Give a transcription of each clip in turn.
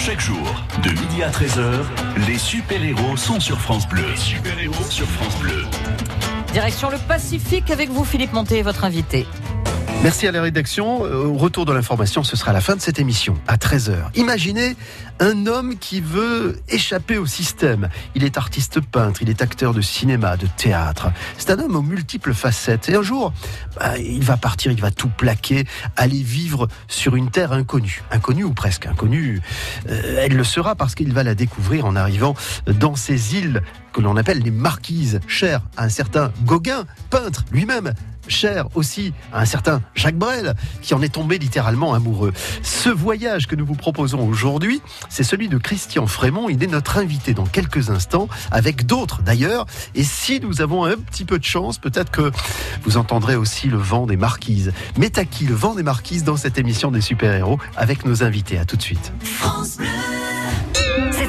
Chaque jour, de midi à 13h, les super-héros sont sur France Bleu. Super-héros sur France Bleu. Direction le Pacifique avec vous, Philippe Monté, votre invité. Merci à la rédaction. Euh, Au retour de l'information, ce sera la fin de cette émission, à 13h. Imaginez un homme qui veut échapper au système. Il est artiste peintre, il est acteur de cinéma, de théâtre. C'est un homme aux multiples facettes. Et un jour, bah, il va partir, il va tout plaquer, aller vivre sur une terre inconnue. Inconnue ou presque inconnue. Euh, elle le sera parce qu'il va la découvrir en arrivant dans ces îles que l'on appelle les marquises, chères à un certain Gauguin, peintre lui-même, cher aussi à un certain Jacques Brel, qui en est tombé littéralement amoureux. Ce voyage que nous vous proposons aujourd'hui, c'est celui de Christian Frémont. Il est notre invité dans quelques instants, avec d'autres d'ailleurs. Et si nous avons un petit peu de chance, peut-être que vous entendrez aussi le vent des marquises. Mais à qui le vent des marquises dans cette émission des super-héros avec nos invités À tout de suite.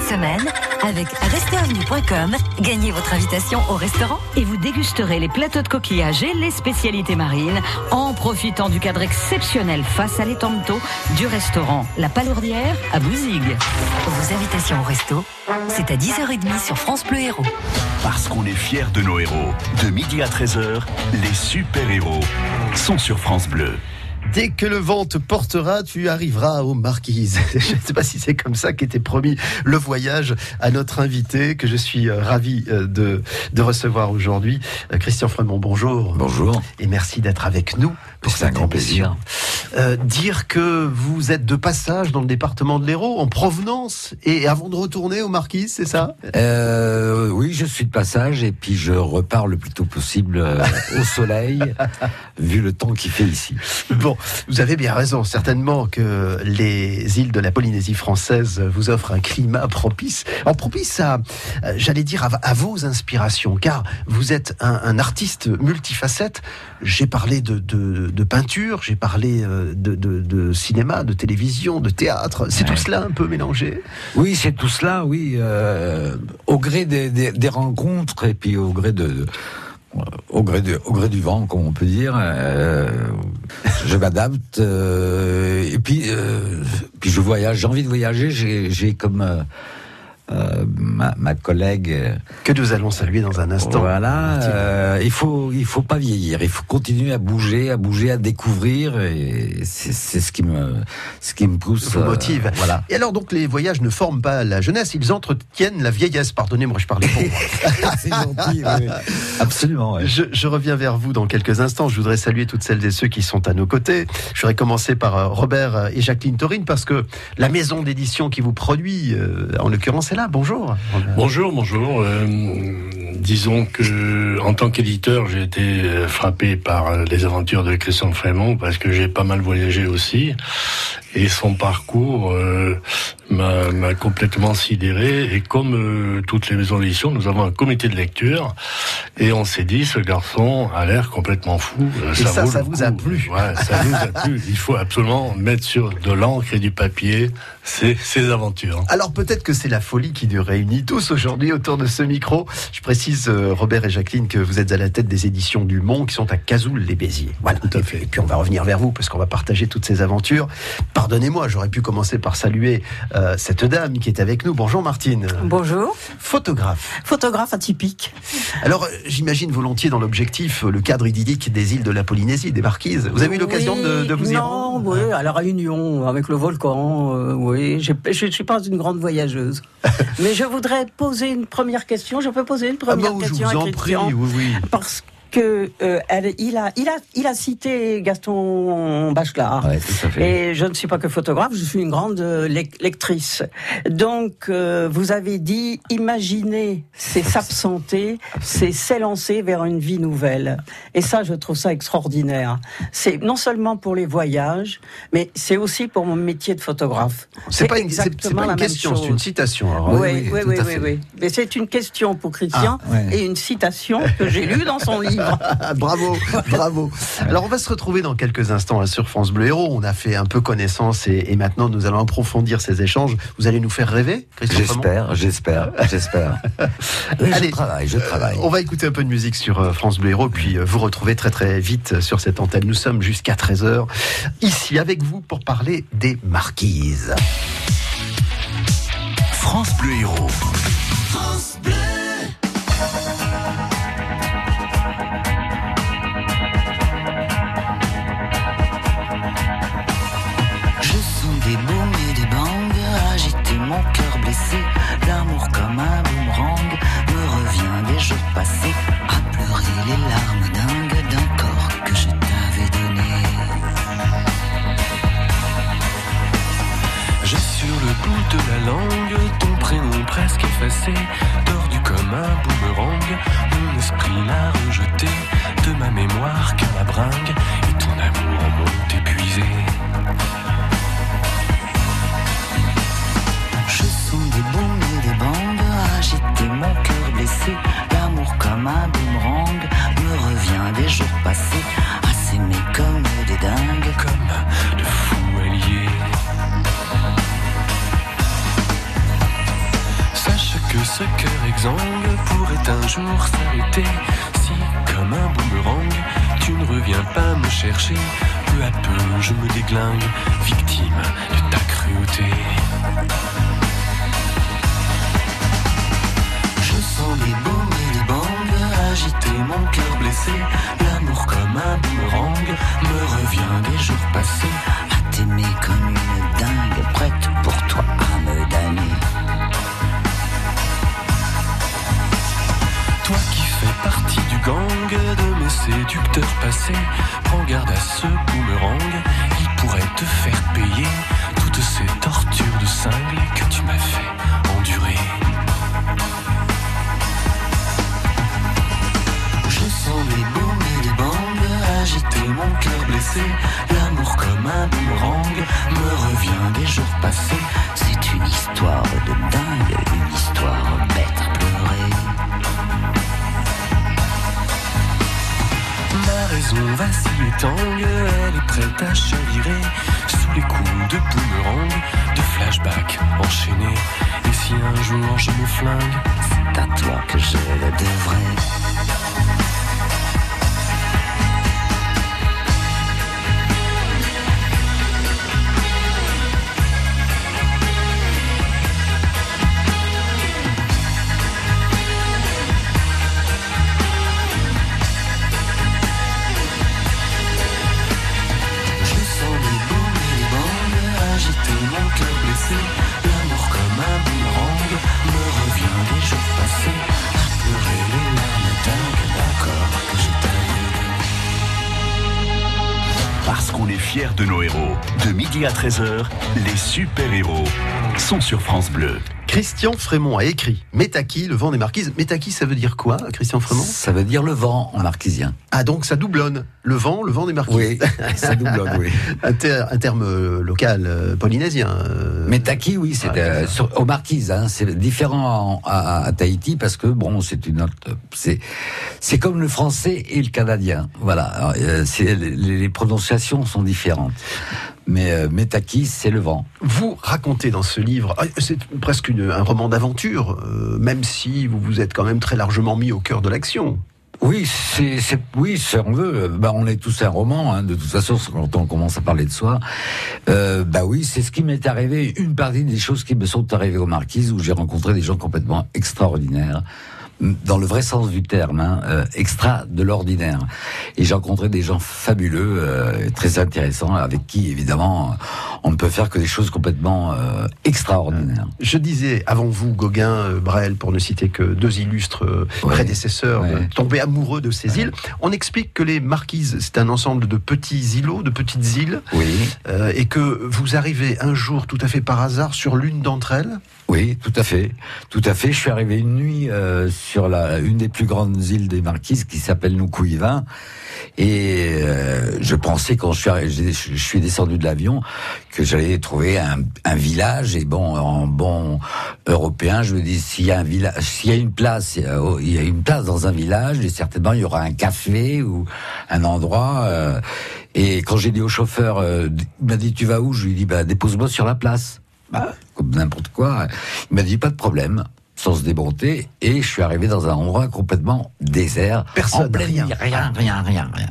Cette semaine, avec restaurantnu.com, gagnez votre invitation au restaurant. Et vous dégusterez les plateaux de coquillages et les spécialités marines en profitant du cadre exceptionnel face à l'étang de taux du restaurant La Palourdière à Bouzigues. Vos invitations au resto, c'est à 10h30 sur France Bleu Héros. Parce qu'on est fiers de nos héros. De midi à 13h, les super-héros sont sur France Bleu. Dès que le vent te portera, tu arriveras aux marquises. Je ne sais pas si c'est comme ça qu'était promis le voyage à notre invité, que je suis euh, ravi euh, de, de recevoir aujourd'hui. Euh, Christian Fremont, bonjour. Bonjour. Et merci d'être avec nous. pour C'est un grand émission. Euh, dire que vous êtes de passage dans le département de l'Hérault, en provenance, et avant de retourner aux marquises, c'est ça? Euh, oui, je suis de passage et puis je repars le plus tôt possible euh, au soleil, vu le temps qu'il fait ici. Bon, vous avez bien raison. Certainement que les îles de la Polynésie française vous offrent un climat propice. En propice à, euh, j'allais dire, à, à vos inspirations, car vous êtes un, un artiste multifacette. J'ai parlé de, de, de peinture, j'ai parlé de, de, de cinéma, de télévision, de théâtre. C'est tout cela un peu mélangé? Oui, c'est tout cela, oui, euh, au gré des, des, des rencontres et puis au gré de, de- au gré, de- au gré du vent, comme on peut dire, euh, je m'adapte euh, et puis euh, puis je voyage. J'ai envie de voyager. J'ai comme euh, ma, ma collègue. euh, Que nous allons saluer dans un instant. Voilà, euh, il faut il faut pas vieillir, il faut continuer à bouger, à bouger, à découvrir et c'est ce qui me ce qui me pousse. vous euh, motive. voilà. Et alors donc les voyages ne forment pas la jeunesse, ils entretiennent la vieillesse. Pardonnez-moi, je parlais pour moi. c'est gentil, oui, absolument. ouais. Je, je reviens vers vous dans quelques instants. Je voudrais saluer toutes celles et ceux qui sont à nos côtés. Je voudrais commencer par Robert et Jacqueline Taurine parce que la maison d'édition qui vous produit, en l'occurrence, est là. Bonjour. Bonjour, bonjour. Euh, disons que en tant qu'éditeur, j'ai été euh, frappé par euh, les aventures de Christian Frémont parce que j'ai pas mal voyagé aussi et son parcours euh, m'a complètement sidéré. Et comme euh, toutes les maisons d'édition, nous avons un comité de lecture et on s'est dit ce garçon a l'air complètement fou. Euh, Et ça, ça vous coup. a plu. Ouais, ça nous a plu. Il faut absolument mettre sur de l'encre et du papier ces, ces aventures. Alors peut-être que c'est la folie qui nous réunit tous aujourd'hui autour de ce micro. Je précise, euh, Robert et Jacqueline, que vous êtes à la tête des éditions du Mont qui sont à Cazoul-les-Béziers. Voilà. Tout à Et fait. puis- Et puis on va revenir vers vous parce qu'on va partager toutes ces aventures. Pardonnez-moi, j'aurais pu commencer par saluer euh, cette dame qui est avec nous. Bonjour Martine. Bonjour, Photographe. photographe atypique. Alors, euh, j'imagine volontiers dans l'objectif euh, le cadre idyllique des îles de la Polynésie, des Marquises. Vous avez eu l'occasion Oui, de, de vous y Non, rendre oui, à la Réunion, avec le volcan, euh, oui. Je ne suis pas une grande voyageuse. Mais je voudrais poser une première question. Je peux poser une Ah première bah, je question vous à en prie, oui, oui. Parce que euh, elle- il, a, il, a, il a cité Gaston Bachelard. Ouais, tout à fait. Et je ne suis pas que photographe, je suis une grande euh, lec- lectrice. Donc, euh, vous avez dit, imaginer, c'est s'absenter, c'est s'élancer vers une vie nouvelle. Et ça, je trouve ça extraordinaire. C'est non seulement pour les voyages, mais c'est aussi pour mon métier de photographe. C'est pas exactement pas la une même question, c'est une citation. alors. Oui, oui, oui, oui. Mais c'est une question pour Christian Ah, ouais. et une citation que j'ai lue dans son livre. bravo, bravo. Alors on va se retrouver dans quelques instants hein, sur France Bleu Héros. On a fait un peu connaissance et, maintenant nous allons approfondir ces échanges. Vous allez nous faire rêver, J'espère, j'espère, j'espère. Allez, je travaille, je travaille. On va écouter un peu de musique sur euh, France Bleu Héros, puis euh, vous retrouvez très très vite euh, sur cette antenne. Nous sommes jusqu'à 13h ici avec vous pour parler des marquises. France Bleu Héros. France Bleu. comme un boomerang me revient des jours passés à pleurer les larmes dingues d'un corps que je t'avais donné. J'ai sur le bout de la langue ton prénom presque effacé, tordu comme un boomerang, mon esprit l'a rejeté de ma mémoire qu'à la bringue et ton amour m'ont épuisé. Agiter mon cœur blessé. L'amour comme un boomerang me revient des jours passés à s'aimer comme des dingues. Comme de fous alliés. Sache que ce cœur exsangue pourrait un jour s'arrêter si, comme un boomerang, tu ne reviens pas me chercher. Peu à peu, je me déglingue, victime de ta cruauté. Mon cœur blessé. L'amour comme un boomerang me revient des jours passés à t'aimer comme une dingue, prête pour toi à me damner. Toi qui fais partie du gang de mes séducteurs passés, prends garde à ce boomerang, il pourrait te faire payer toutes ces tortures de cingle que tu m'as fait endurer. Bombes et des bandes agiter mon cœur blessé. L'amour comme un boomerang me revient des jours passés. C'est une histoire de dingue, une histoire bête à pleurer. Ma raison vacille et tangue, elle est prête à chavirer sous les coups de boomerang, de flashback enchaînés. Et si un jour je me flingue, C'est à toi que je le devrais. De nos héros. De midi à 13h, les super-héros sont sur France Bleu. Christian Frémont a écrit Métaki, le vent des marquises. Métaki, ça veut dire quoi, Christian Frémont? Ça veut dire le vent en marquisien. Ah, donc ça doublonne. Le vent, le vent des marquises. Oui, ça doublonne, oui. un, ter- un terme euh, local euh, polynésien. euh. Mais Taki, oui, c'est Ah, euh, aux Marquises. Hein, c'est différent en- à, à Tahiti parce que bon, c'est une autre. C'est comme le français et le canadien. Voilà, Alors, euh, les prononciations sont différentes. Mais euh, Metaki, c'est le vent. Vous racontez dans ce livre, ah, c'est presque une- un roman d'aventure, euh, même si vous vous êtes quand même très largement mis au cœur de l'action. Oui, c'est, c'est, oui, si on veut. Bah, on est tous un roman, hein, de toute façon, quand on commence à parler de soi. Euh, bah oui, c'est ce qui m'est arrivé. Une partie des choses qui me sont arrivées aux Marquises, où j'ai rencontré des gens complètement extraordinaires. Dans le vrai sens du terme, hein, euh, extra de l'ordinaire. Et j'ai rencontré des gens fabuleux, euh, très intéressants, avec qui évidemment on ne peut faire que des choses complètement euh, extraordinaires. Je disais avant vous, Gauguin, euh, Brel, pour ne citer que deux illustres euh, Ouais. prédécesseurs, Ouais. euh, tombés amoureux de ces îles. On explique que les marquises, c'est un ensemble de petits îlots, de petites îles, Oui. euh, et que vous arrivez un jour tout à fait par hasard sur l'une d'entre elles. Oui, tout à fait, tout à fait. Je suis arrivé une nuit euh, sur la une des plus grandes îles des Marquises qui s'appelle Nukuiva et euh, je pensais quand je suis arri- j'ai- je suis descendu de l'avion que j'allais trouver un, un village. Et bon en bon européen je me dis s'il y a un village s'il y a une place il y a- il y a une place dans un village et certainement il y aura un café ou un endroit euh, et quand j'ai dit au chauffeur euh, il m'a dit tu vas où je lui ai dit bah dépose-moi sur la place bah, comme n'importe quoi. Il m'a dit pas de problème, sans se démonter, et je suis arrivé dans un endroit complètement désert. Personne, en pleine rien. rien, rien, rien, rien.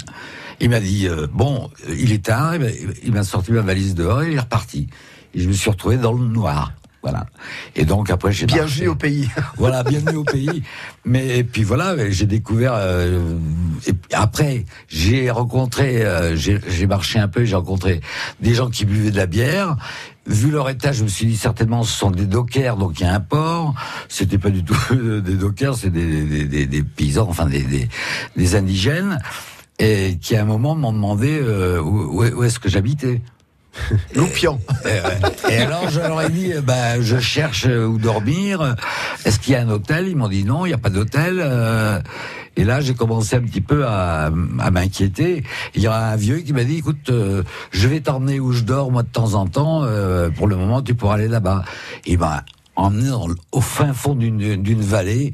Il m'a dit euh, bon, il est tard, il m'a- sorti ma valise dehors et il est reparti. Et je me suis retrouvé dans le noir. Voilà. Et donc après j'ai Bienvenue au pays. Voilà, bienvenue au pays. Mais et puis voilà, j'ai découvert. euh, et après, j'ai rencontré, euh, j'ai marché un peu, j'ai rencontré des gens qui buvaient de la bière, vu leur état, je me suis dit certainement ce sont des dockers, donc il y a un port. C'était pas du tout des dockers, c'est des, des, des, des paysans, enfin des, indigènes, et qui à un moment m'ont demandé euh, où, où est-ce que j'habitais. Loupian. Et, et alors je leur ai dit, euh, bah, je cherche euh, où dormir. Est-ce qu'il y a un hôtel? Ils m'ont dit non, il n'y a pas d'hôtel. euh. Et là, j'ai commencé un petit peu à, à m'inquiéter. Il y a un vieux qui m'a dit, écoute, euh, je vais t'emmener où je dors moi de temps en temps. euh, pour le moment, tu pourras aller là-bas. Il m'a emmené au fin fond d'une d'une vallée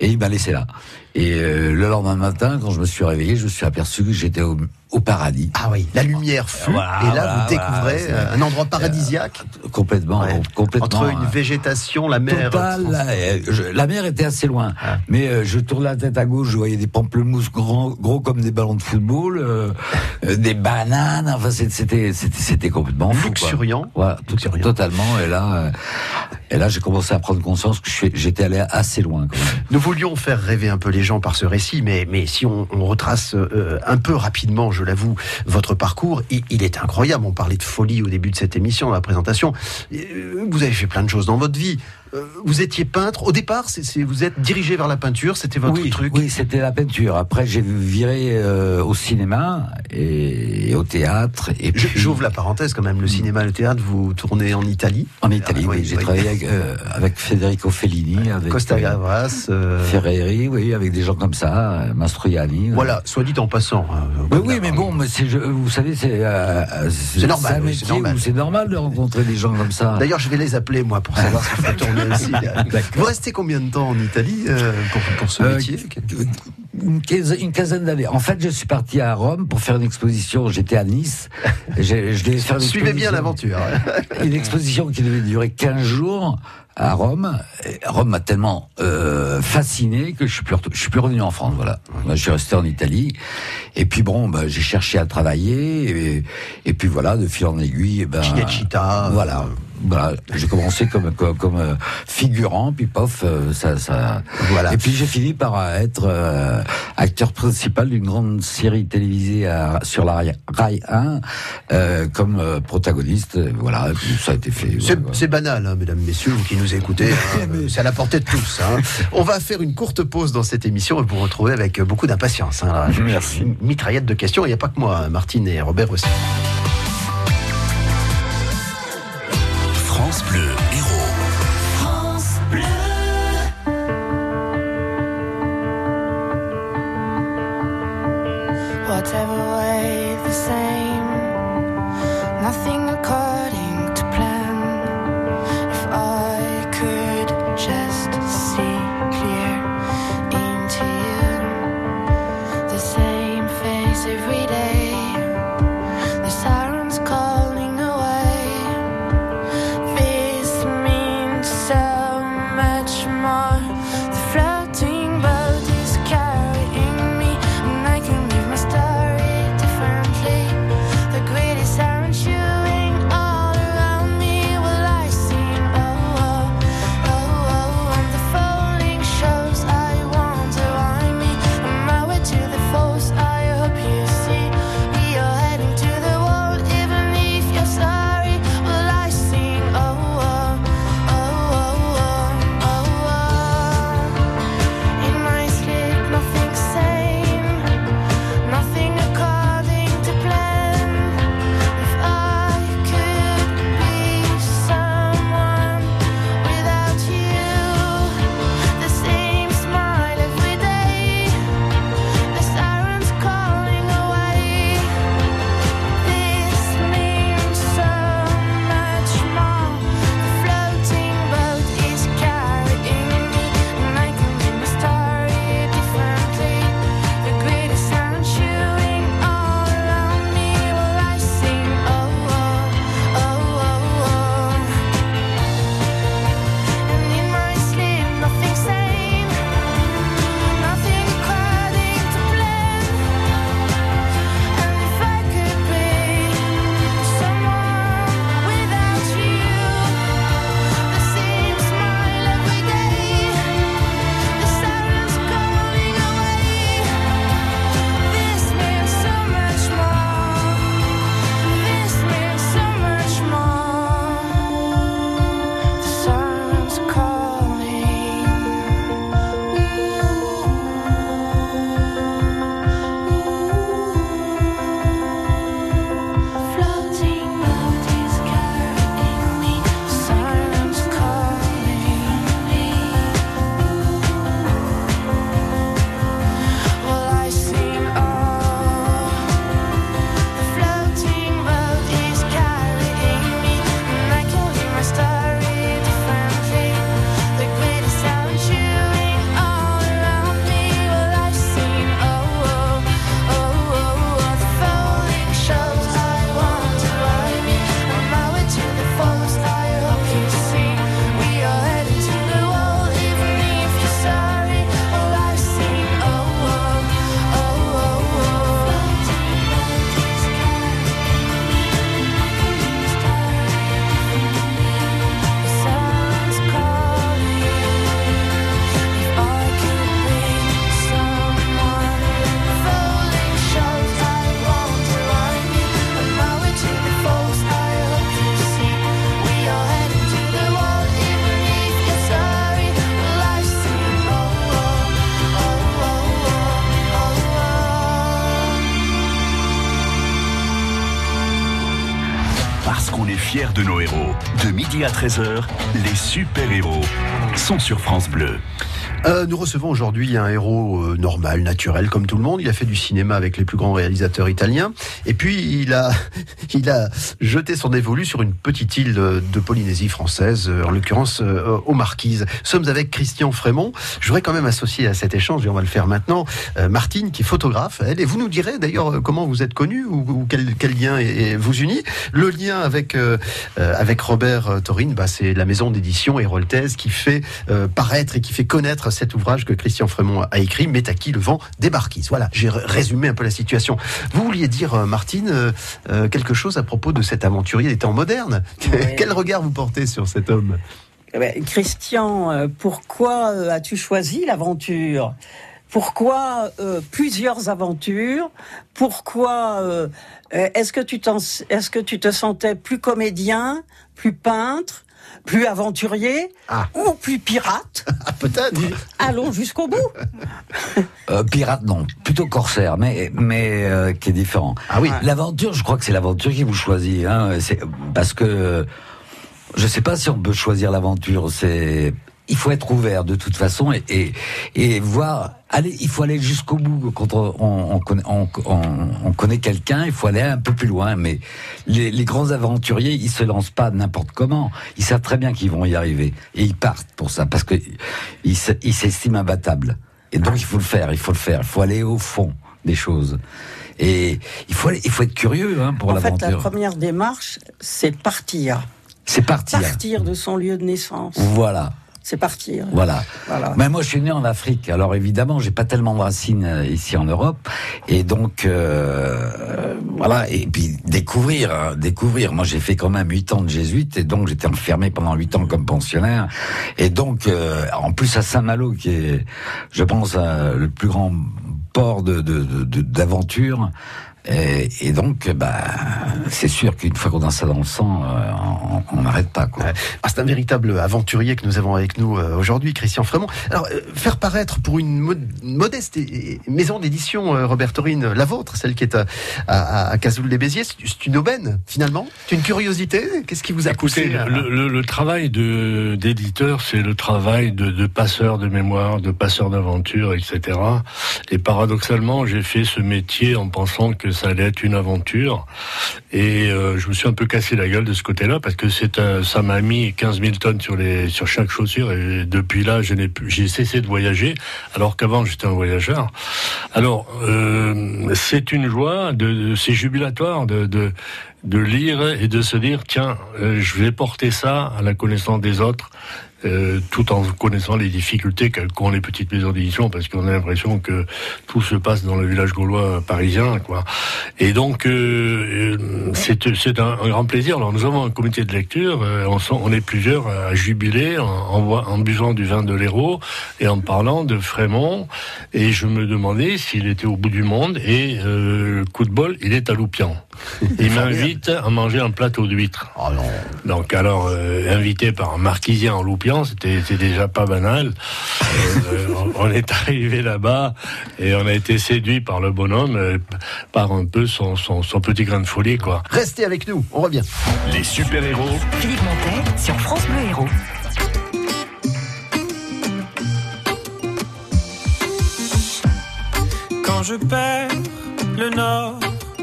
et il m'a laissé là. Et euh, le lendemain matin, quand je me suis réveillé, je me suis aperçu que j'étais au, au paradis. Ah oui, la lumière fut, Voilà, et là voilà, vous découvrez voilà, euh, un endroit paradisiaque. Complètement, Ouais. complètement. Entre une euh, végétation, la mer. Euh, je- la mer était assez loin, Ah. mais euh, je tournais la tête à gauche, je voyais des pamplemousses grands, gros comme des ballons de football, euh, euh, des bananes, enfin c'était c'était c'était complètement fou. quoi. Luxuriant. Ouais, tout- Luxuriant. totalement. Et là, euh, et là, j'ai commencé à prendre conscience que j'étais allé assez loin. Quand même. Nous voulions faire rêver un peu les gens par ce récit, mais, mais si on, on retrace euh, un peu rapidement, je l'avoue, votre parcours, il, est incroyable. On parlait de folie au début de cette émission, dans la présentation. Euh, Vous avez fait plein de choses dans votre vie. Euh, Vous étiez peintre. Au départ, c'est c'est- vous êtes dirigé vers la peinture, c'était votre oui, truc. oui, c'était la peinture. Après, j'ai viré euh, au cinéma et, et au théâtre. Et J'ouvre la parenthèse quand même. Le cinéma, le théâtre, vous tournez en Italie. En Italie, Ah, oui. oui, J'ai oui. travaillé avec, euh, avec Federico Fellini, avec Costa euh, Gavras. euh, Ferreri, oui, avec des gens comme ça, euh, Mastroianni. Voilà, soit dit en passant. hein, Mais comme oui, mais bon, mais c'est, je- vous savez, c'est, euh, euh, C'est normal, c'est normal. normal de rencontrer des gens comme ça. D'ailleurs, je vais les appeler, moi, pour savoir ce qu'il faut aussi. Vous restez combien de temps en Italie euh, pour, pour ce Euh, métier une, quinzaine, une quinzaine d'années. En fait, je suis parti à Rome pour faire une exposition. J'étais à Nice. J'ai- je devais faire une Suivez bien l'aventure. Une exposition qui devait durer 15 jours à Rome. Et Rome m'a tellement euh, fasciné que je suis plus je suis plus revenu en France. Voilà, je suis resté en Italie. Et puis bon, bah, j'ai cherché à travailler. Et, et puis voilà, de fil en aiguille, eh ben, Voilà. Voilà, j'ai commencé comme comme, comme, euh, figurant, puis pof, euh, ça, ça. Voilà. Et puis j'ai fini par euh, être euh, acteur principal d'une grande série télévisée à- sur la Rai- Rai 1 euh, comme euh, protagoniste. Voilà, ça a été fait. C'est banal, hein, mesdames, messieurs, vous qui nous écoutez. hein, c'est à la portée de tous. hein. On va faire une courte pause dans cette émission et vous retrouver avec beaucoup d'impatience. hein. Merci. Une mitraillette de questions. Il n'y a pas que moi, Martine et Robert aussi. France Bleu fiers de nos héros. De midi à 13h, les super-héros sont sur France Bleu. Euh, nous recevons aujourd'hui un héros euh, normal, naturel, comme tout le monde. Il a fait du cinéma avec les plus grands réalisateurs italiens. Et puis, il a, il a jeté son dévolu sur une petite île de, Polynésie française, euh, en l'occurrence euh, aux Marquises. Sommes avec Christian Frémont. Je voudrais quand même associer à cet échange, et on va le faire maintenant, euh, Martine, qui est photographe. Elle, et vous nous direz d'ailleurs euh, comment vous êtes connu ou, ou quel, quel lien est- est- vous unit. Le lien avec, avec Robert Torine, bah, c'est la maison d'édition Héroltaise qui fait paraître et qui fait connaître cet ouvrage que Christian Frémont a écrit, Métaki, le vent des Marquises. Voilà, j'ai résumé un peu la situation. Vous vouliez dire, euh, Martine, euh, euh, quelque chose à propos de cet aventurier des temps modernes? Ouais. Quel regard vous portez sur cet homme? Eh ben, Christian, pourquoi as-tu choisi l'aventure? Pourquoi euh, plusieurs aventures? Pourquoi euh, est-ce que tu t'en- est-ce que tu te sentais plus comédien, plus peintre, plus aventurier Ah. ou plus pirate Ah, peut-être Allons jusqu'au bout. Euh, pirate, non. Plutôt corsaire, mais, mais euh, qui est différent. Ah oui. L'aventure, je crois que c'est l'aventure qui vous choisit. Hein, c'est parce que je sais pas si on peut choisir l'aventure. C'est il faut être ouvert de toute façon et, et, et voir. Aller, il faut aller jusqu'au bout. Quand on, on, on connaît, on, on- on connaît quelqu'un, il faut aller un peu plus loin. Mais les, les grands aventuriers, ils se lancent pas n'importe comment. Ils savent très bien qu'ils vont y arriver et ils partent pour ça parce que ils se- ils s'estiment imbattables. Et donc il faut le faire, il faut le faire, il faut aller au fond des choses. Et il faut aller- il faut être curieux hein, pour en fait, la première démarche, c'est partir. C'est partir. Partir de son lieu de naissance. Voilà, C'est partir. voilà. Voilà. Mais moi, je suis né en Afrique. Alors évidemment, j'ai pas tellement de racines euh, ici en Europe, et donc euh, voilà. Et puis découvrir, hein, découvrir. Moi, j'ai fait quand même huit ans de jésuite, et donc j'étais enfermé pendant huit ans comme pensionnaire. Et donc, euh, en plus à Saint-Malo, qui est, je pense, euh, le plus grand port de de- de- de- d'aventure. Et, et donc, bah, c'est sûr qu'une fois qu'on a ça dans le sang, euh, on- n'arrête pas. Quoi. Ah, c'est un véritable aventurier que nous avons avec nous euh, aujourd'hui, Christian Frémont. Alors, euh, faire paraître pour une mo- modeste et- et maison d'édition, euh, Robert Torine, la vôtre, celle qui est à, à, à Cazoul-les-Béziers, c'est c'est une aubaine, finalement? C'est une curiosité? Qu'est-ce qui vous a Écoutez, poussé à- le, le- le travail de d'éditeur, c'est le travail de, de passeur de mémoire, de passeur d'aventure, etc. Et paradoxalement, j'ai fait ce métier en pensant que ça allait être une aventure. Et euh, je me suis un peu cassé la gueule de ce côté-là parce que c'est ça m'a mis 15 000 tonnes sur les sur chaque chaussure. Et depuis là, je n'ai j'ai cessé de voyager, alors qu'avant j'étais un voyageur. Alors, euh, c'est une joie, de, de- c'est jubilatoire de, de de lire et de se dire tiens, euh, je vais porter ça à la connaissance des autres. Euh, tout en connaissant les difficultés qu'ont les petites maisons d'édition, parce qu'on a l'impression que tout se passe dans le village gaulois parisien, quoi. Et donc, euh, euh, c'est un, un grand plaisir. Alors, nous avons un comité de lecture, euh, on, sont- on est plusieurs à jubiler en, en, bois- en buvant du vin de l'Hérault et en parlant de Frémont. Et je me demandais s'il était au bout du monde. Et euh, coup de bol, il est à Loupian. Il m'invite à manger un plateau d'huîtres. Oh. Donc alors, invité par un marquisien en Loupian, c'était déjà pas banal. On- on est arrivé là-bas et on a été séduit par le bonhomme, par un peu son, son, son petit grain de folie, quoi. Restez avec nous, on revient. Les super-héros Philippe Montet sur France Bleu Héros. Quand je perds le nord,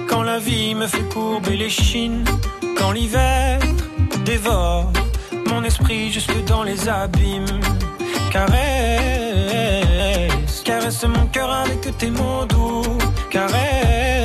quand la vie me fait courber les chines, quand l'hiver dévore mon esprit jusque dans les abîmes. Caresse, caresse mon cœur avec tes mots doux. Caresse,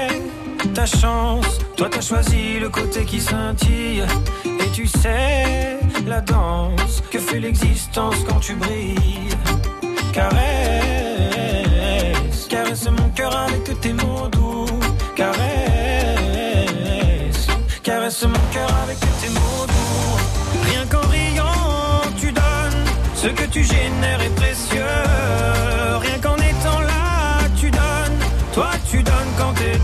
ta chance. Toi, t'as choisi le côté qui scintille. Et tu sais la danse que fait l'existence quand tu brilles. Caresse, caresse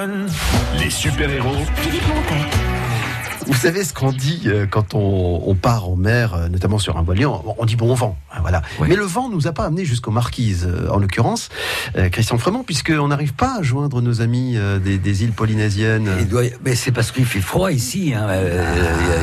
Donnes. Les super-héros Philippe Montet. Vous savez ce qu'on dit euh, quand on, on part en mer, euh, notamment sur un voilier, on, on dit bon vent. hein, Voilà. Oui. Mais le vent nous a pas amené jusqu'aux marquises, euh, en l'occurrence, Christian Frémont, puisqu'on n'arrive pas à joindre nos amis des, des îles polynésiennes. Doit mais c'est parce qu'il fait froid ici. hein.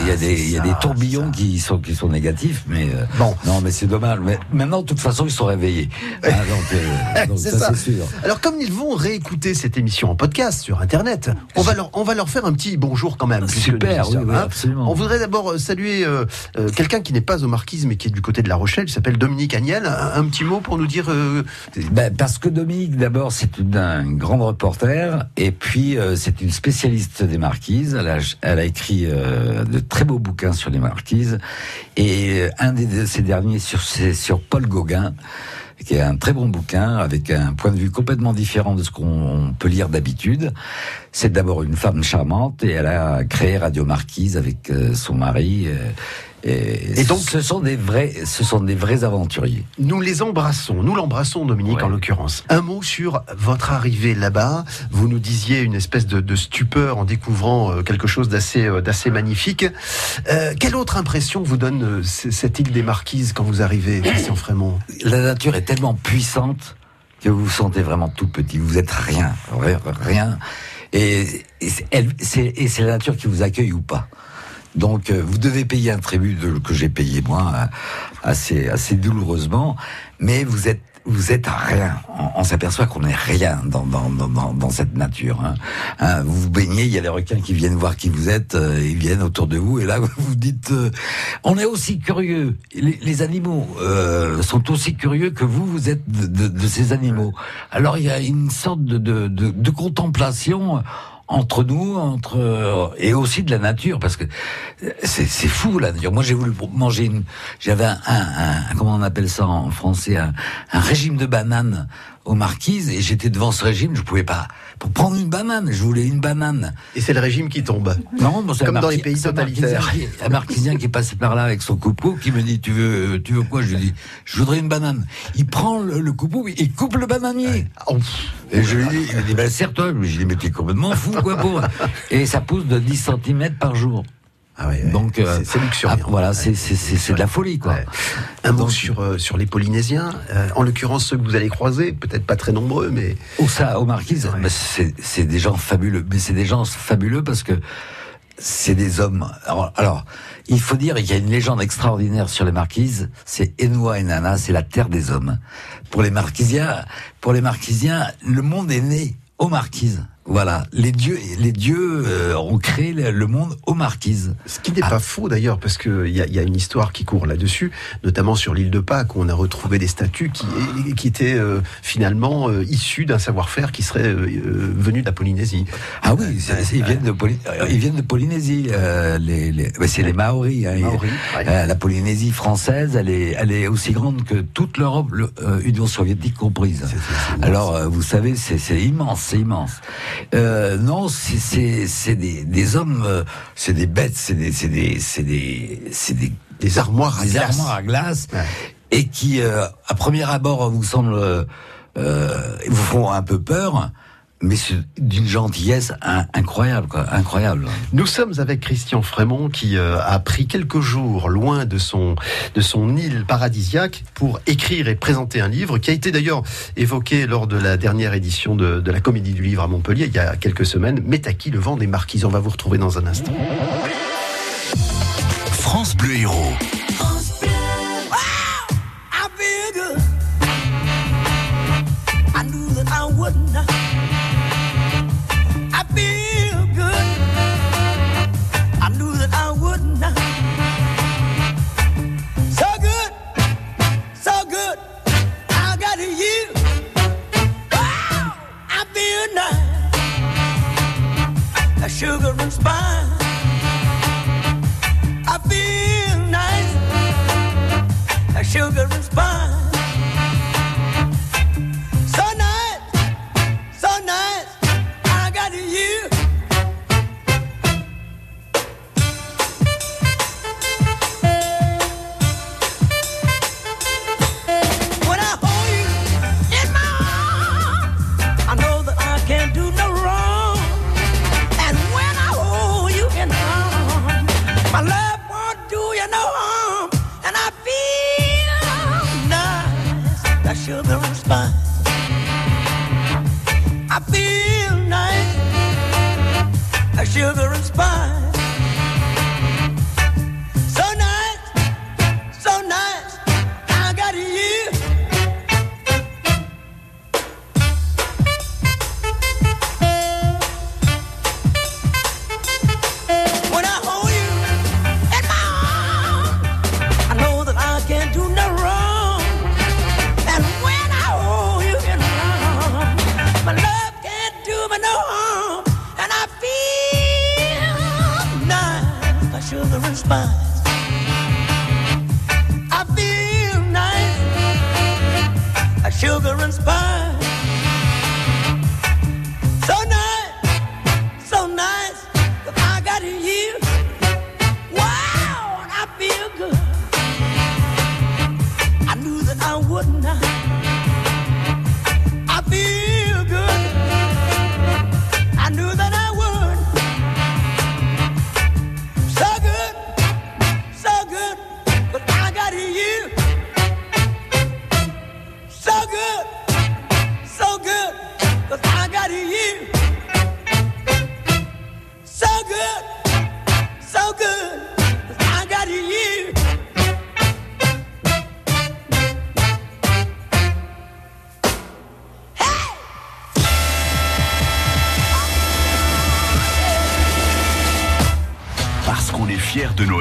Il y a- des- il y a des ça, tourbillons qui sont qui sont négatifs, mais Bon. non, mais c'est dommage. Mais maintenant, de toute façon, ils sont réveillés. Hein, donc, donc C'est ça, sûr. Alors comme ils vont réécouter cette émission en podcast sur Internet, on va leur, on va leur faire un petit bonjour quand même. Super, oui, oui, hein. On voudrait d'abord euh, saluer euh, euh, quelqu'un qui n'est pas aux Marquises mais qui est du côté de La Rochelle, il s'appelle Dominique Agnel. Un, un petit mot pour nous dire... euh, Ben, parce que Dominique, d'abord, c'est un grand reporter, et puis c'est une spécialiste des marquises. Elle a, elle a écrit de très beaux bouquins sur les marquises, et un de ces derniers sur Paul Gauguin, qui est un très bon bouquin avec un point de vue complètement différent de ce qu'on peut lire d'habitude. C'est d'abord une femme charmante et elle a créé Radio Marquise avec euh, son mari. Et, Et donc- ce sont des vrais, ce sont des vrais aventuriers. Nous les embrassons, nous l'embrassons Dominique Ouais. en l'occurrence. Un mot sur votre arrivée là-bas. Vous nous disiez une espèce de, de stupeur en découvrant euh, quelque chose d'assez euh, d'assez magnifique. Euh, quelle autre impression vous donne cette île des Marquises quand vous arrivez, Christian Frémont? La nature est tellement puissante que vous vous sentez vraiment tout petit. Vous êtes rien, ri- rien. Et c'est la nature qui vous accueille ou pas. Donc euh, vous devez payer un tribut de- que j'ai payé moi euh, assez assez douloureusement, mais vous êtes vous êtes rien. On, s'aperçoit qu'on est rien dans, dans, dans, dans, cette nature. Hein. Hein, vous vous baignez, il y a les requins qui viennent voir qui vous êtes, euh, ils viennent autour de vous, et là vous vous dites, euh, on est aussi curieux. Les, les animaux euh, sont aussi curieux que vous, vous êtes de, de, de ces animaux. Alors il y a une sorte de, de, de contemplation entre nous, entre et aussi de la nature, parce que c'est fou la nature. Moi, j'ai voulu manger une, j'avais un, un, un- comment on appelle ça en français, un régime de bananes aux marquises, et j'étais devant ce régime, je pouvais pas pour prendre une banane, je voulais une banane. Et c'est le régime qui tombe. Non, bon, c'est Comme dans les pays totalitaires. Un marquisien qui est passé par là avec son coupeau, qui me dit, tu veux, tu veux quoi? Je lui dis, je voudrais une banane. Il prend le, le coupeau, il coupe le bananier. Oh, Et je lui dis, il me dit, ben, serre-toi. Je lui dis, mais t'es complètement fou, quoi, pour. Et ça pousse de 10 cm par jour. Ah ouais, ouais. Donc, euh, c'est- luxuriant. ah, voilà, c'est, c'est, c'est, c'est de la folie, quoi. Un mot sur, euh, sur les Polynésiens, euh, en l'occurrence ceux que vous allez croiser, peut-être pas très nombreux, mais Où ça, aux marquises, ben, c'est, c'est des gens fabuleux. Mais c'est des gens fabuleux parce que c'est des hommes. Alors, alors, il faut dire, il y a une légende extraordinaire sur les marquises. C'est Enua et Nana, c'est la terre des hommes. Pour les marquisiens, pour les marquisiens, le monde est né aux marquises. Voilà, les dieux, les dieux euh, ont créé le monde aux marquises. ce qui n'est Ah. pas faux d'ailleurs, parce qu'il y y a une histoire qui court là-dessus, notamment sur l'île de Pâques, où on a retrouvé des statues qui, qui étaient euh, finalement euh, issues d'un savoir-faire qui serait euh, euh, venu de la Polynésie. Ah oui, ils viennent de Poly- euh, ils viennent de Polynésie. euh, les, les, c'est les Maoris. hein. Maoris, ouais. La Polynésie française, elle est, elle est aussi grande que toute l'Europe, le- euh, Union soviétique comprise. Alors, euh, vous savez, c'est immense, c'est immense. Euh, non, c'est- des, des hommes, euh, c'est des bêtes, c'est des c'est des c'est des c'est des, armoires à des glace. armoires à glace Ouais. et qui, euh, à premier abord, vous semblent euh, vous font un peu peur, mais c'est d'une gentillesse in- incroyable, quoi, incroyable. Nous sommes avec Christian Frémont qui euh, a pris quelques jours loin de son, de son île paradisiaque pour écrire et présenter un livre qui a été d'ailleurs évoqué lors de la dernière édition de, de la Comédie du Livre à Montpellier il y a quelques semaines. Métaki, le vent des marquises? On va vous retrouver dans un instant. France Bleu Héros. I knew that I wouldn't. I sugar and spice. I feel nice sugar and spice.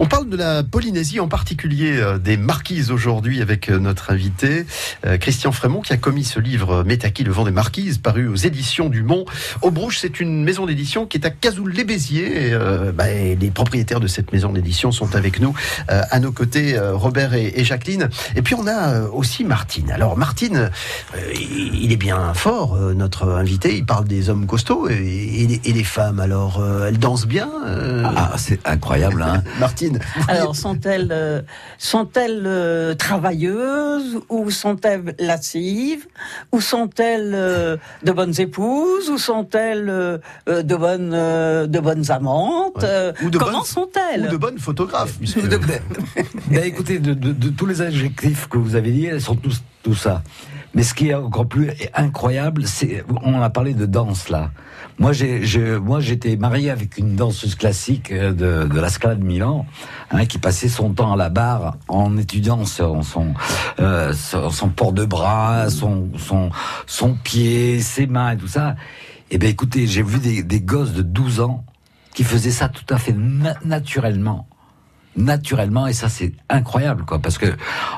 On parle de la Polynésie, en particulier euh, des marquises aujourd'hui avec euh, notre invité euh, Christian Frémont qui a commis ce livre Métaki, le vent des marquises, paru aux éditions du Mont. Aubrouche, c'est une maison d'édition qui est à Cazoul-les-Béziers. Euh, bah, et les propriétaires de cette maison d'édition sont avec nous. Euh, à nos côtés, Robert et, et Jacqueline. Et puis on a aussi Martine. Alors Martine, euh, il est bien fort, euh, notre invité. Il parle des hommes costauds et, et et les femmes. Alors, euh, elles dansent bien euh, Ah, c'est incroyable, hein. Martine. Alors, sont-elles euh, sont-elles euh, travailleuses ou sont-elles lascives ou sont-elles euh, de bonnes épouses ou sont-elles de bonnes de bonnes amantes Ouais. Ou de Comment bonnes- sont-elles ou de bonnes photographes. puisque- Ben, écoutez, de, de- de tous les adjectifs que vous avez dit, elles sont tous tout ça. Mais ce qui est encore plus incroyable, c'est on a parlé de danse là. Moi, j'ai, moi, j'étais marié avec une danseuse classique euh, de, de la Scala de Milan, hein, qui passait son temps à la barre en étudiant son euh, son, son port de bras, son, son son pied, ses mains et tout ça. Et ben, écoutez, j'ai vu des, des gosses de 12 ans qui faisaient ça tout à fait na- naturellement naturellement et ça c'est incroyable quoi parce que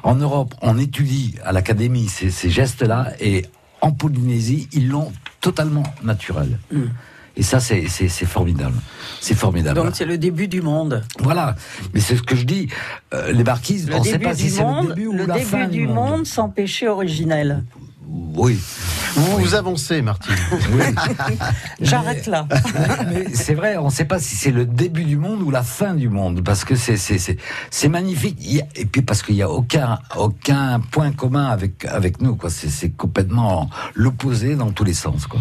en Europe on étudie à l'académie ces, ces gestes là et en Polynésie ils l'ont totalement naturel Et ça, c'est formidable. C'est formidable. Donc c'est le début du monde. Voilà. Mais c'est ce que je dis. euh, les marquises, Le on ne sait pas si c'est le monde, début ou le la début fin du monde sans péché originel. Oui. Vous vous avancez, Martine. J'arrête là. Mais c'est vrai, on ne sait pas si c'est le début du monde ou la fin du monde, parce que c'est magnifique. Il y a- et puis parce qu'il y a aucun aucun point commun avec avec nous, quoi. C'est complètement l'opposé dans tous les sens, quoi.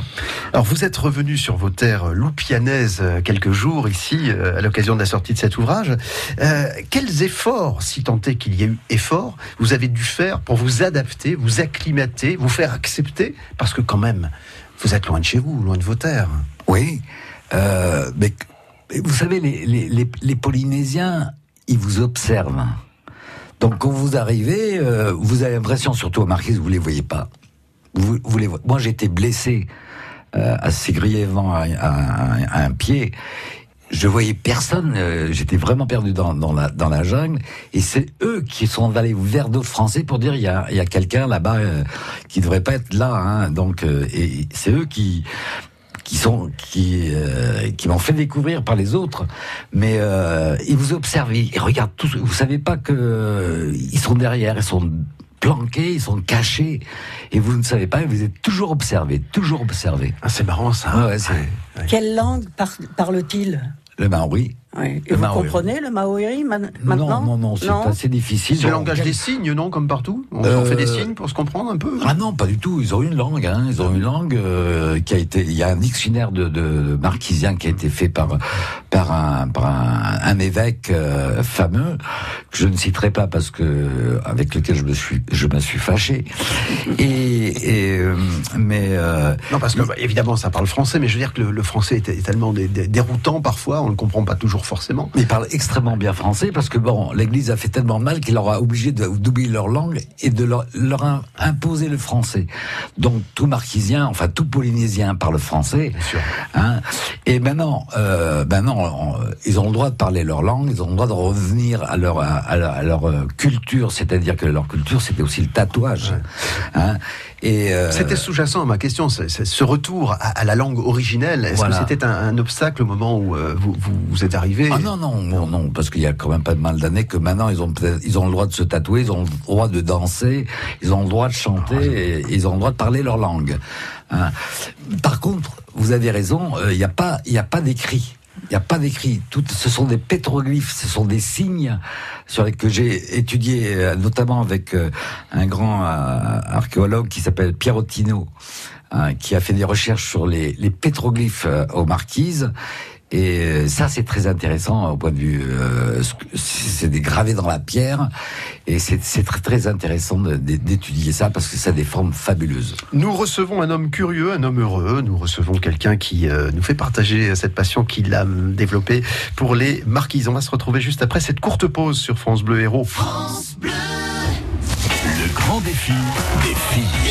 Alors vous êtes revenu sur vos terres loupianaises euh, quelques jours ici euh, à l'occasion de la sortie de cet ouvrage. Euh, quels efforts, si tant est qu'il y a eu effort, vous avez dû faire pour vous adapter, vous acclimater, vous faire accepter Parce que quand même, vous êtes loin de chez vous, loin de vos terres. Oui, euh, mais vous savez, les, les, les, Polynésiens, ils vous observent. Donc quand vous arrivez, euh, vous avez l'impression, surtout aux Marquises, vous les voyez pas. Vous, vous les voyez. Moi, été blessé euh, assez grièvement à un pied. Je voyais personne. euh, J'étais vraiment perdu dans, dans, la, dans la jungle. Et c'est eux qui sont allés vers d'autres Français pour dire il y a, y a quelqu'un là-bas euh, qui devrait pas être là. Hein. Donc, euh, et c'est eux qui qui sont qui euh, qui m'ont fait découvrir par les autres mais euh, ils vous observent ils ils regardent tous vous savez pas que euh, ils sont derrière ils sont planqués ils sont cachés. Et vous ne savez pas vous êtes toujours observé toujours observé. Ah, c'est marrant ça. Ouais, ouais, c'est Quelle langue par- parle-t-il? Le maori Oui. Et Le vous maori. comprenez le maori maintenant non non non c'est assez difficile C'est le langage des signes, non, comme partout On Euh, fait des signes pour se comprendre un peu Ah non, pas du tout. Ils ont une langue. Hein. Ils ont une langue euh, qui a été. Il y a un dictionnaire de, de marquisien qui a été fait par par un par un, un évêque euh, fameux que je ne citerai pas parce que avec lequel je me suis je me suis fâché. Et, et euh, mais euh, Non, parce que bah, évidemment, ça parle français, mais je veux dire que le, le français est, est tellement dé- dé- déroutant parfois, on ne le comprend pas toujours forcément. Ils parlent extrêmement bien français parce que bon, l'Église a fait tellement mal qu'il leur a obligé d'oublier leur langue et de leur, leur im- imposer le français. Donc tout marquisien, enfin tout polynésien parle français. Hein et maintenant, euh, maintenant, ils ont le droit de parler leur langue, ils ont le droit de revenir à leur à, à leur, à leur, euh, culture, c'est-à-dire que leur culture c'était aussi le tatouage. Hein et euh, C'était sous-jacent à ma question, ce retour à, à la langue originelle. Est-ce Voilà. que c'était un, un obstacle au moment où euh, vous, vous, vous êtes arrivé Ah non, non, non, non, parce qu'il y a quand même pas de mal d'années que maintenant ils ont ils ont le droit de se tatouer, ils ont le droit de danser, ils ont le droit de chanter, et ils ont le droit de parler leur langue. hein. Par contre, vous avez raison, euh, il n'y a pas, il y a pas d'écrit. Il n'y a pas d'écrit. Tout, ce sont des pétroglyphes, ce sont des signes sur les que j'ai étudié, euh, notamment avec euh, un grand euh, archéologue qui s'appelle Pierrotino, hein, qui a fait des recherches sur les, les pétroglyphes euh, aux marquises. Et euh, ça, c'est très intéressant au point de vue. euh, c'est des gravés dans la pierre, et c'est très très intéressant d'étudier ça parce que ça a des formes fabuleuses. Nous recevons un homme curieux, un homme heureux. Nous recevons quelqu'un qui euh, nous fait partager cette passion qu'il a euh, développée pour les marquises. On va se retrouver juste après cette courte pause sur France Bleu Héros. Le des filles.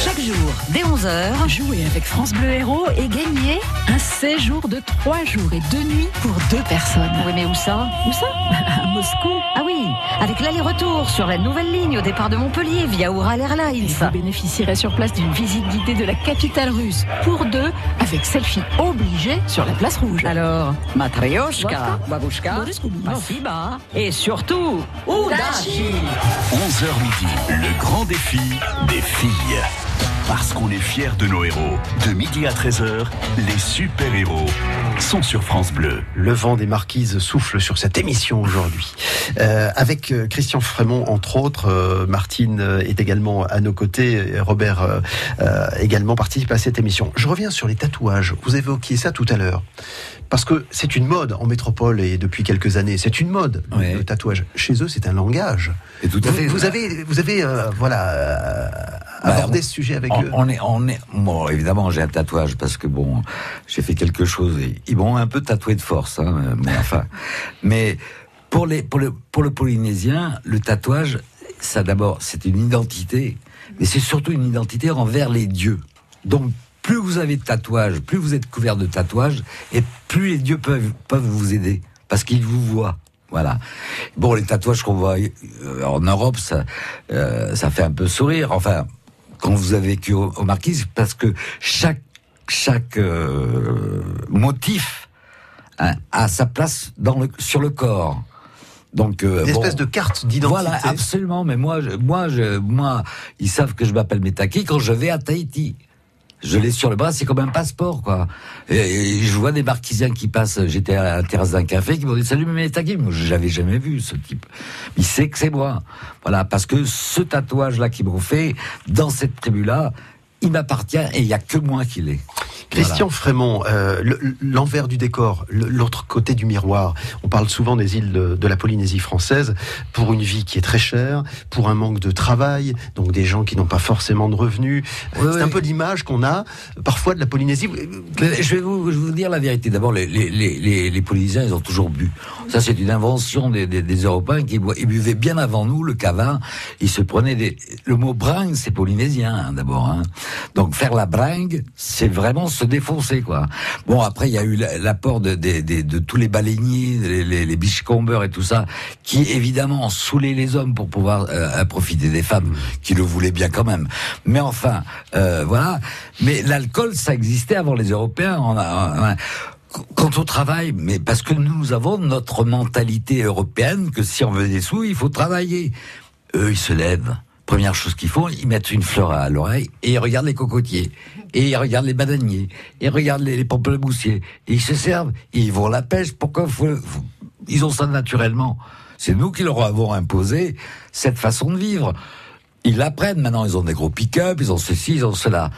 Chaque jour, dès 11h, Jouez avec France Bleu Héros et gagnez un séjour de 3 jours et 2 nuits pour deux personnes. oui mais où ça? Où ça? À Moscou. Ah oui, avec l'aller-retour sur la nouvelle ligne au départ de Montpellier via Ural Et Airlines. vous bénéficierez sur place d'une visite guidée de la capitale russe pour deux avec selfie obligé sur la place rouge. Alors, Matryoshka, Babushka. Spasiba et surtout, Udachi 11h midi, le grand défi des filles. Parce qu'on est fiers de nos héros. De midi à 13h, les super-héros sont sur France Bleu. Le vent des marquises souffle sur cette émission aujourd'hui. Euh, avec euh, Christian Frémont, entre autres, euh, Martine est également à nos côtés, Robert également participe à cette émission. Je reviens sur les tatouages. Vous évoquiez ça tout à l'heure. Parce que c'est une mode en métropole et depuis quelques années. C'est une mode, le- Ouais. le tatouage. Chez eux, c'est un langage. Et tout à Vous, fait. vous avez, vous avez euh, voilà, Bah, abordé on- ce sujet avec on, eux. on est, on est. Bon, évidemment, j'ai un tatouage parce que bon, j'ai fait quelque chose. Et, ils m'ont un peu tatoué de force, hein, mais enfin. Mais pour les, pour le, pour le Polynésien, le tatouage, ça d'abord, c'est une identité, mais c'est surtout une identité envers les dieux. Donc, plus vous avez de tatouages, plus vous êtes couvert de tatouages, et plus les dieux peuvent, peuvent vous aider, parce qu'ils vous voient. Voilà. Bon, les tatouages qu'on voit euh, en Europe, ça, euh, ça fait un peu sourire. Enfin, quand vous avez vécu au, au Marquise, parce que chaque chaque euh, motif hein, a sa place dans le, sur le corps. Donc, euh, Une bon, espèce de carte d'identité. Voilà, absolument. Mais moi, je, moi, je, moi, ils savent que je m'appelle Metaki quand je vais à Tahiti. Je l'ai sur le bras, c'est comme un passeport, quoi. Et, je vois des marquisiens qui passent. J'étais à la terrasse d'un café qui m'ont dit Salut, Metaki. Moi, je l'avais jamais vu ce type. Il sait que c'est moi. Voilà, parce que ce tatouage-là qu'ils m'ont fait dans cette tribu-là, il m'appartient et il y a que moi qui l'ai. Christian Frémont, euh, le- l'envers du décor, l'autre côté du miroir. On parle souvent des îles de, de la Polynésie française pour une vie qui est très chère, pour un manque de travail, donc des gens qui n'ont pas forcément de revenus. Oui, C'est oui. un peu l'image qu'on a parfois de la Polynésie. Je vais vous, je vais vous dire la vérité. D'abord, les, les, les, les, les Polynésiens, ils ont toujours bu. Ça, c'est une invention des, des, des Européens qui ils buvaient bien avant nous le cavin. Ils se prenaient des. Le mot bringue, c'est polynésien hein, d'abord. Hein. Donc faire la bringue, c'est vraiment se défoncer quoi. Bon, après, il y a eu la- l'apport de, tous les baleiniers, les, les, et tout ça, qui évidemment saoulaient les hommes pour pouvoir euh, profiter des femmes qui le voulaient bien quand même. Mais enfin, euh, voilà. Mais l'alcool, ça existait avant les Européens. On a, on a- quand on travaille, mais parce que nous avons notre mentalité européenne que si on veut des sous, il faut travailler. Eux, ils se lèvent. Première chose qu'ils font, ils mettent une fleur à l'oreille et ils regardent les cocotiers. Et ils regardent les bananiers. Et ils regardent les, les pamplemoussiers. Et ils se servent. Ils vont à la pêche. Pourquoi Ils ont ça naturellement. C'est nous qui leur avons imposé cette façon de vivre. Ils l'apprennent maintenant, ils ont des gros pick-up, ils ont ceci, ils ont cela.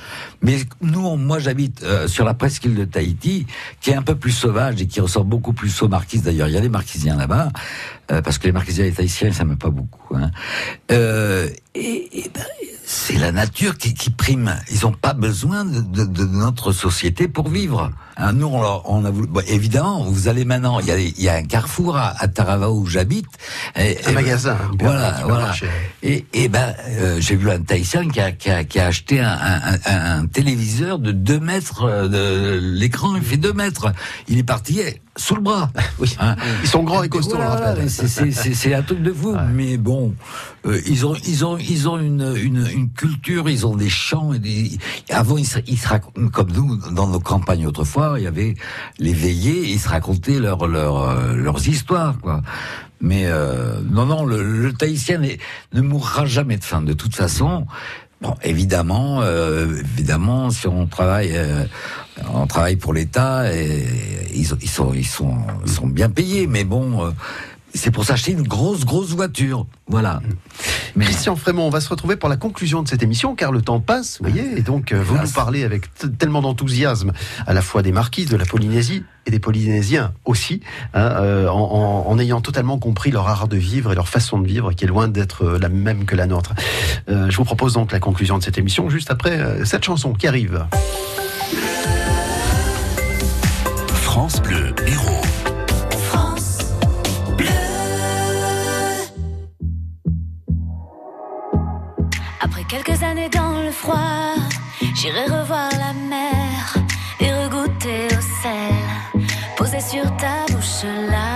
Mais nous, moi j'habite euh, sur la presqu'île de Tahiti, qui est un peu plus sauvage et qui ressemble beaucoup plus aux marquises. D'ailleurs, il y a des marquisiens là-bas, euh, parce que les marquisiens et les tahitiens, ça m'aime pas beaucoup. Hein. Euh, et, et ben, c'est la nature qui, qui prime. Ils n'ont pas besoin de, de- de notre société pour vivre. Hein, nous, on, leur- on a voulu. bon, évidemment, vous allez maintenant. Il y a, il y a un carrefour à, à Tarava où j'habite. Et- Un et- magasin, un Voilà, voilà. Et, et ben, euh, j'ai vu un Tahitien qui a, qui a, qui a acheté un, un, un- un téléviseur de 2 mètres. euh, De, L'écran, il fait 2 mètres. Il est parti sous le bras. Oui. Hein. Ils sont grands et costauds, Voilà, c'est- un truc de fou. Mais bon, euh, ils ont, ils ont, ils ont une, une, une culture, ils ont des chants. Et des... Avant, ils se, ils se racontent, comme nous, dans nos campagnes autrefois, il y avait les veillées, ils se racontaient leurs leurs euh, leurs histoires, quoi. Mais euh, non, non, le, le Tahitien ne mourra jamais de faim, de toute façon. Bon, évidemment, euh, évidemment, si on travaille, euh, on travaille pour l'État, et ils, ils sont, ils sont, ils sont bien payés, mais bon, euh, c'est pour s'acheter une grosse, grosse voiture, voilà. Mais Christian Frémont, on va se retrouver pour la conclusion de cette émission, car le temps passe, vous voyez, et donc euh, vous nous parlez avec tellement d'enthousiasme, à la fois des marquises de la Polynésie et des Polynésiens aussi, hein, euh, en, en- en ayant totalement compris leur art de vivre et leur façon de vivre, qui est loin d'être euh, la même que la nôtre. Euh, je vous propose donc la conclusion de cette émission, juste après euh, cette chanson qui arrive. France Bleu Héros. Quelques années dans le froid, j'irai revoir la mer et regoûter au sel. Posé sur ta bouche là,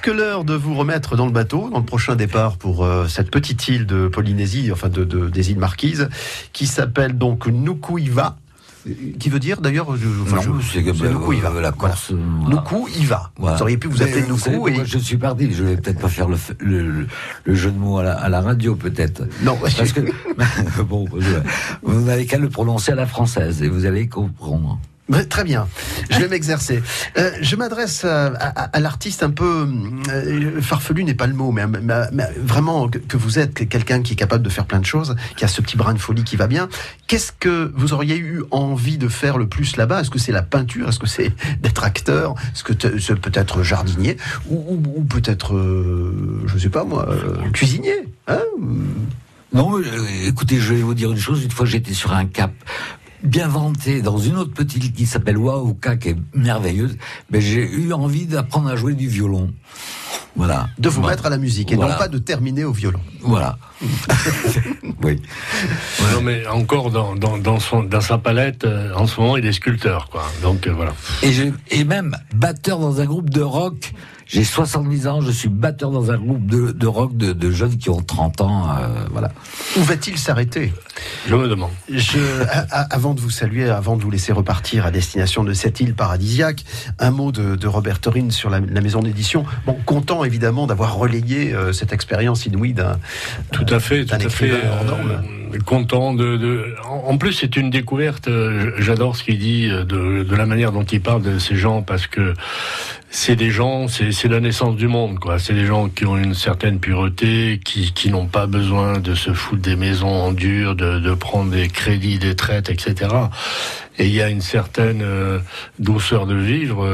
presque l'heure de vous remettre dans le bateau, dans le prochain départ pour euh, cette petite île de Polynésie, enfin de, de- des îles Marquises, qui s'appelle donc Nukuiva. euh, Qui veut dire d'ailleurs je- enfin, Non, je- c'est que, c'est bah, Nukuiva. euh, la. Corse. euh, voilà. Nukuiva. Voilà. Vous auriez pu vous appeler Nuku et je suis parti? Je vais peut-être pas faire le, jeu de mots à la, à la radio, peut-être. Non, Parce que, bon, vous n'avez qu'à le prononcer à la française et vous allez comprendre. Très bien, je vais m'exercer. Euh, je m'adresse à, l'artiste un peu euh, farfelu n'est pas le mot, mais, vraiment que, vous êtes quelqu'un qui est capable de faire plein de choses, qui a ce petit brin de folie qui va bien. Qu'est-ce que vous auriez eu envie de faire le plus là-bas? Est-ce que c'est la peinture? Est-ce que c'est d'être acteur? Est-ce que c'est peut-être jardinier? Ou, peut-être, euh, je sais pas moi, euh, cuisinier hein? Non, écoutez, je vais vous dire une chose. Une fois, j'étais sur un cap bien vanté dans une autre petite île qui s'appelle Waouka, qui est merveilleuse. Mais j'ai eu envie d'apprendre à jouer du violon. Voilà. De vous Voilà. mettre à la musique et Voilà. non pas de terminer au violon. Voilà. oui. Non, mais encore dans, dans, dans, son, dans sa palette, euh, en ce moment, il est sculpteur, quoi. Donc euh, voilà. Et, j'ai- et même batteur dans un groupe de rock. J'ai 70 ans, je suis batteur dans un groupe de, de rock de, de jeunes qui ont 30 ans. euh, voilà. Où va-t-il s'arrêter? Je me demande. Je, a- a- avant de vous saluer, avant de vous laisser repartir à destination de cette île paradisiaque, un mot de, de Robert Torin sur la, la maison d'édition. Bon, content évidemment d'avoir relayé euh, cette expérience inouïe d'un Tout à fait, tout à fait. écrivain hors norme. euh, content de. En plus, c'est une découverte. euh, J'adore ce qu'il dit euh, de, la manière dont il parle de ces gens parce que c'est des gens, c'est la naissance du monde, quoi. C'est des gens qui ont une certaine pureté, qui, n'ont pas besoin de se foutre des maisons en dur, de, prendre des crédits, des traites, etc. Et il y a une certaine euh, douceur de vivre.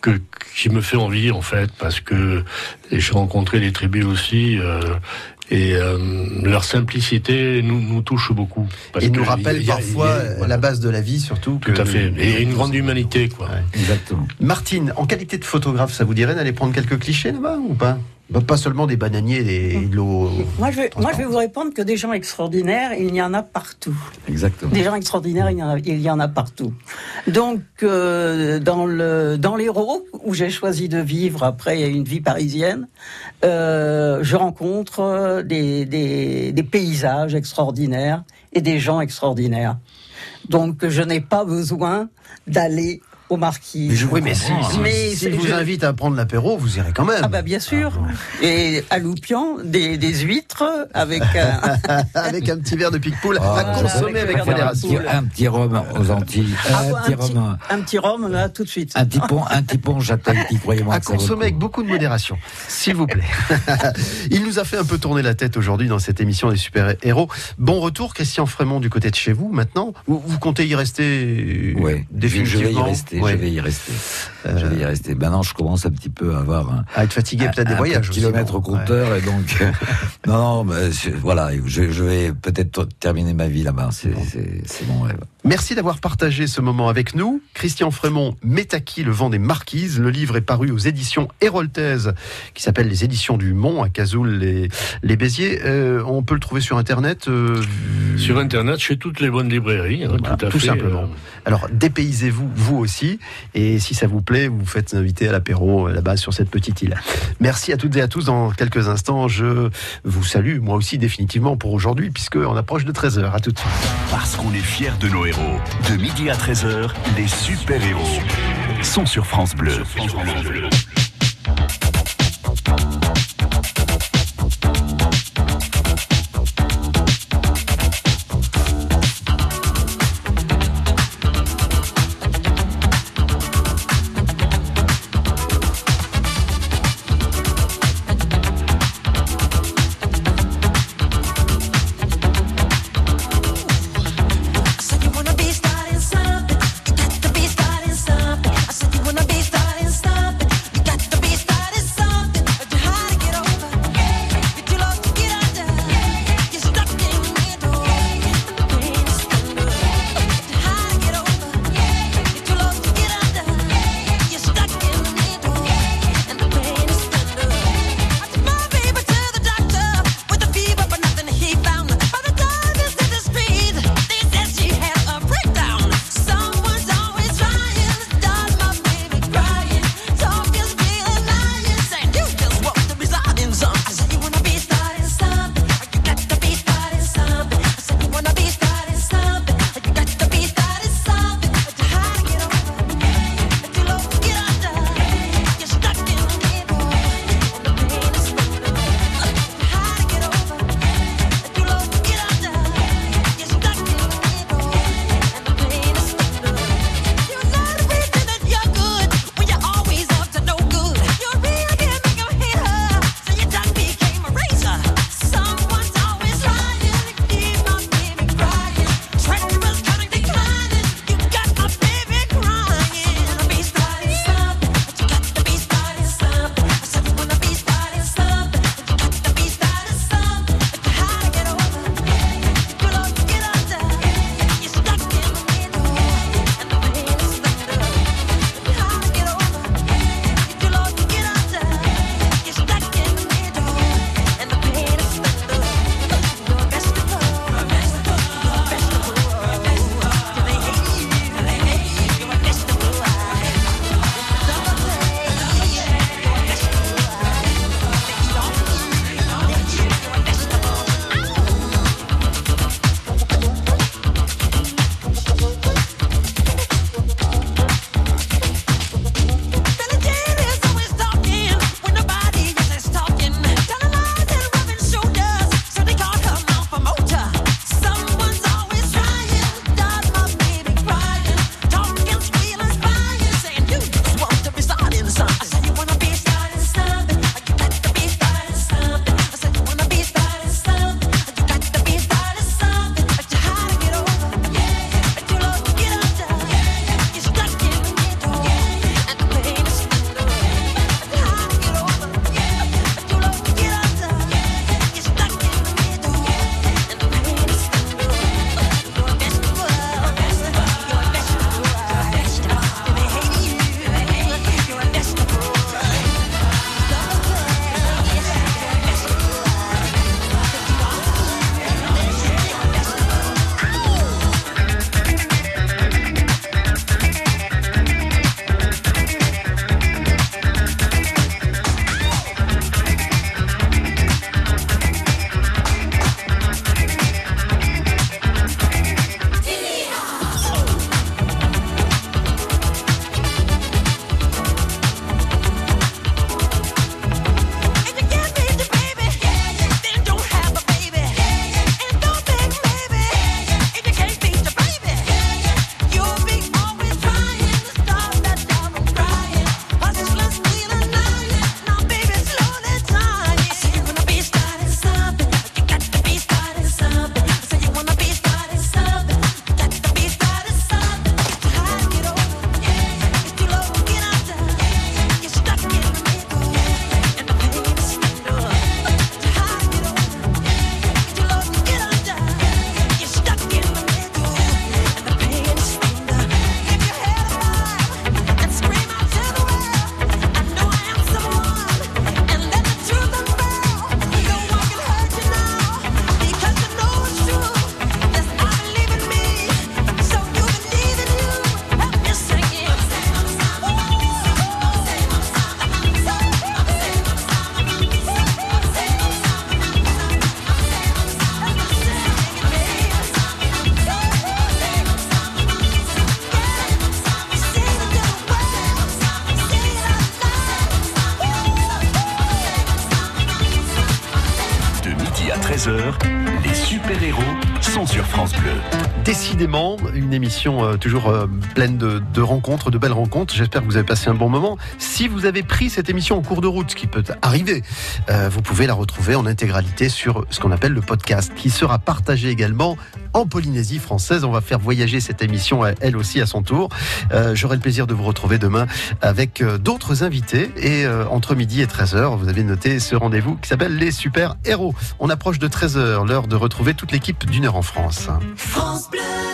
que, qui me fait envie en fait parce que j'ai rencontré des tribus aussi et euh, leur simplicité nous, nous touche beaucoup. Parce et que nous rappelle il y a- parfois il y a- voilà. la base de la vie surtout. Tout à fait. Et une grande humanité, quoi. Exactement. Martine, en qualité de photographe, ça vous dirait d'aller prendre quelques clichés là-bas ou pas? Bah, Pas seulement des bananiers et de l'eau. Moi je, vais, moi, je vais vous répondre que des gens extraordinaires, il y en a partout. Exactement. Des gens extraordinaires, il y en a, il y en a partout. Donc, euh, dans le dans l'Hérault, où j'ai choisi de vivre après une vie parisienne, euh, je rencontre euh, des, des, des paysages extraordinaires et des gens extraordinaires. Donc, je n'ai pas besoin d'aller au marquis. Mais je Oui, mais si, si, Mais si c'est- vous je- invite à prendre l'apéro, vous irez quand même. Ah bah bien sûr. Et à Loupian, des, des huîtres avec un, avec un petit verre de pique-poule Ah, à consommer avec modération. Un petit, un petit rhum aux Antilles. Ah, un, bon, petit un, petit, rhum, un petit rhum là tout de suite. un petit pont, un petit pont croyez-moi. À consommer avec coup. beaucoup de modération, s'il vous plaît. Il nous a fait un peu tourner la tête aujourd'hui dans cette émission des super-héros. Bon retour, Christian Frémont, du côté de chez vous maintenant. Vous, vous comptez y rester Ouais, je vais y définitivement rester, Ouais. je vais y rester. Euh, Je vais y rester. Maintenant, je commence un petit peu à avoir un, À être fatigué peut-être des voyages kilomètres bon. au compteur et donc non non mais voilà je, je vais peut-être terminer ma vie là-bas c'est c'est mon rêve Merci d'avoir partagé ce moment avec nous. Christian Frémont, Métaki, le vent des marquises. Le livre est paru aux éditions Héroltaise, qui s'appelle Les éditions du Mont, à Cazoul, les, les Béziers. Euh, on peut le trouver sur Internet. euh, Sur Internet, chez toutes les bonnes librairies, hein, Voilà, tout à tout fait. simplement. euh, Alors, dépaysez-vous, vous aussi. Et si ça vous plaît, vous vous faites inviter à l'apéro là-bas sur cette petite île. Merci à toutes et à tous. Dans quelques instants, je vous salue, moi aussi, définitivement pour aujourd'hui, puisqu'on approche de 13h. À tout de suite. Parce qu'on est fiers de nos héros. De midi à 13h, les super-héros sont sur France Bleu. I une émission euh, toujours euh, pleine de, rencontres, de belles rencontres. J'espère que vous avez passé un bon moment. Si vous avez pris cette émission en cours de route, ce qui peut arriver, euh, vous pouvez la retrouver en intégralité sur ce qu'on appelle le podcast, qui sera partagé également en Polynésie française. On va faire voyager cette émission, elle aussi, à son tour. J'aurai le plaisir de vous retrouver demain avec d'autres invités. Et entre midi et 13h, vous avez noté ce rendez-vous qui s'appelle Les Super Héros. On approche de 13h, l'heure de retrouver toute l'équipe d'une heure en France. France Bleu.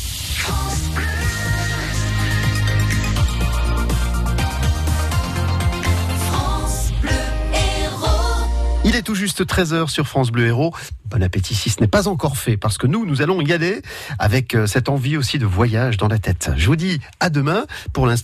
Il est tout juste 13h sur France Bleu Héros. Bon appétit si ce n'est pas encore fait, parce que nous, nous allons y aller avec euh, cette envie aussi de voyage dans la tête. Je vous dis à demain. Pour l'instant,